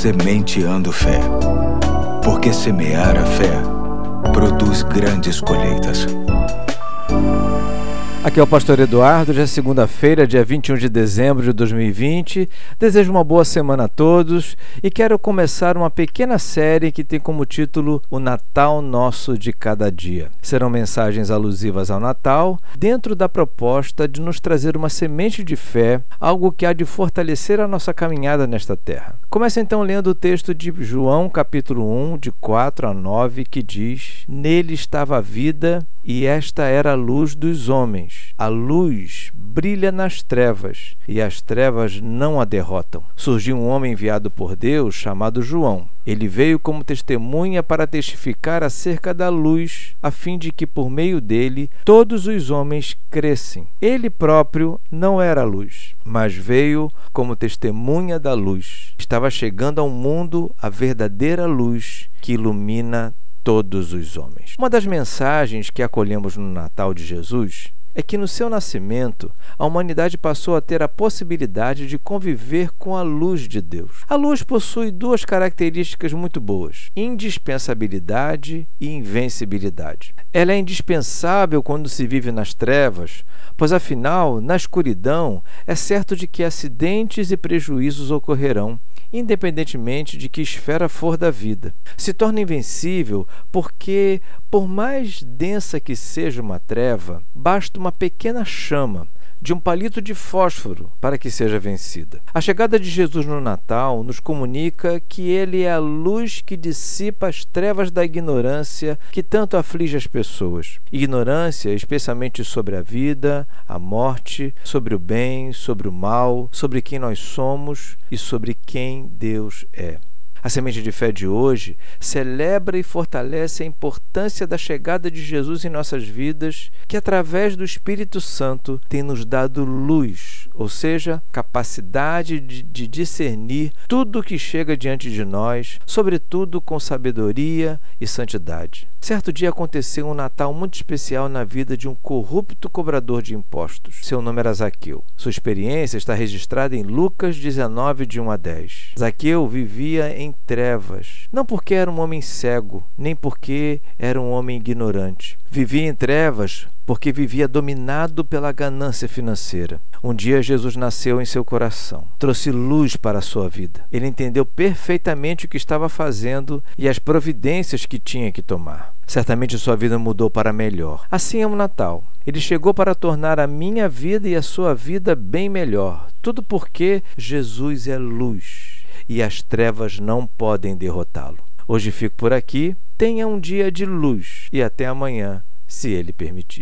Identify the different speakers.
Speaker 1: Sementeando Fé. Porque semear a fé produz grandes colheitas.
Speaker 2: Aqui é o Pastor Eduardo, já é segunda-feira, dia 21 de dezembro de 2020. Desejo uma boa semana a todos e quero começar uma pequena série que tem como título O Natal Nosso de Cada Dia. Serão mensagens alusivas ao Natal, dentro da proposta de nos trazer uma semente de fé, algo que há de fortalecer a nossa caminhada nesta terra. Começa então lendo o texto de João, capítulo 1, de 4 a 9, que diz: Nele estava a vida e esta era a luz dos homens. A luz brilha nas trevas, e as trevas não a derrotam. Surgiu um homem enviado por Deus chamado João. Ele veio como testemunha para testificar acerca da luz, a fim de que por meio dele todos os homens crescem. Ele próprio não era luz, mas veio como testemunha da luz. Estava chegando ao mundo a verdadeira luz que ilumina todos os homens. Uma das mensagens que acolhemos no Natal de Jesus é que no seu nascimento a humanidade passou a ter a possibilidade de conviver com a luz de Deus. A luz possui duas características muito boas: indispensabilidade e invencibilidade. Ela é indispensável quando se vive nas trevas, pois afinal, na escuridão, é certo de que acidentes e prejuízos ocorrerão independentemente de que esfera for da vida. Se torna invencível porque, por mais densa que seja uma treva, basta uma pequena chama de um palito de fósforo para que seja vencida. A chegada de Jesus no Natal nos comunica que ele é a luz que dissipa as trevas da ignorância que tanto aflige as pessoas. Ignorância, especialmente sobre a vida, a morte, sobre o bem, sobre o mal, sobre quem nós somos e sobre quem Deus é. A semente de fé de hoje celebra e fortalece a importância da chegada de Jesus em nossas vidas, que através do Espírito Santo tem nos dado luz, ou seja, capacidade de, de discernir tudo o que chega diante de nós, sobretudo com sabedoria e santidade. Certo dia aconteceu um Natal muito especial na vida de um corrupto cobrador de impostos. Seu nome era Zaqueu. Sua experiência está registrada em Lucas 19, de 1 a 10. Zaqueu vivia em trevas, não porque era um homem cego, nem porque era um homem ignorante. Vivia em trevas porque vivia dominado pela ganância financeira. Um dia Jesus nasceu em seu coração, trouxe luz para a sua vida. Ele entendeu perfeitamente o que estava fazendo e as providências que tinha que tomar. Certamente sua vida mudou para melhor. Assim é o Natal. Ele chegou para tornar a minha vida e a sua vida bem melhor. Tudo porque Jesus é luz e as trevas não podem derrotá-lo. Hoje fico por aqui. Tenha um dia de luz e até amanhã, se ele permitir.